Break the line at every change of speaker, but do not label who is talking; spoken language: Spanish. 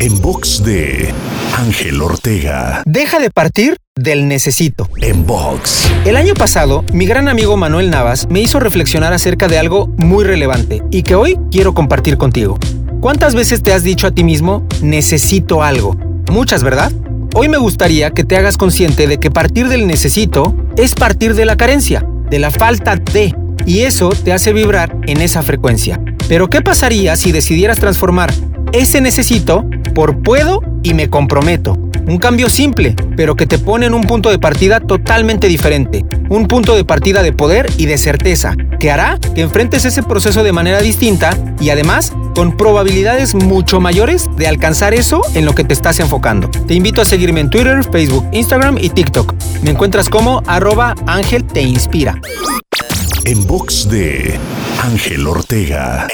En box de Ángel Ortega.
Deja de partir del necesito.
En box.
El año pasado, mi gran amigo Manuel Navas me hizo reflexionar acerca de algo muy relevante y que hoy quiero compartir contigo. ¿Cuántas veces te has dicho a ti mismo, necesito algo? Muchas, ¿verdad? Hoy me gustaría que te hagas consciente de que partir del necesito es partir de la carencia, de la falta de, y eso te hace vibrar en esa frecuencia. Pero ¿qué pasaría si decidieras transformar ese necesito por puedo y me comprometo? Un cambio simple, pero que te pone en un punto de partida totalmente diferente. Un punto de partida de poder y de certeza, que hará que enfrentes ese proceso de manera distinta y además con probabilidades mucho mayores de alcanzar eso en lo que te estás enfocando. Te invito a seguirme en Twitter, Facebook, Instagram y TikTok. Me encuentras como arroba Ángel Te Inspira.
En box de Ángel Ortega.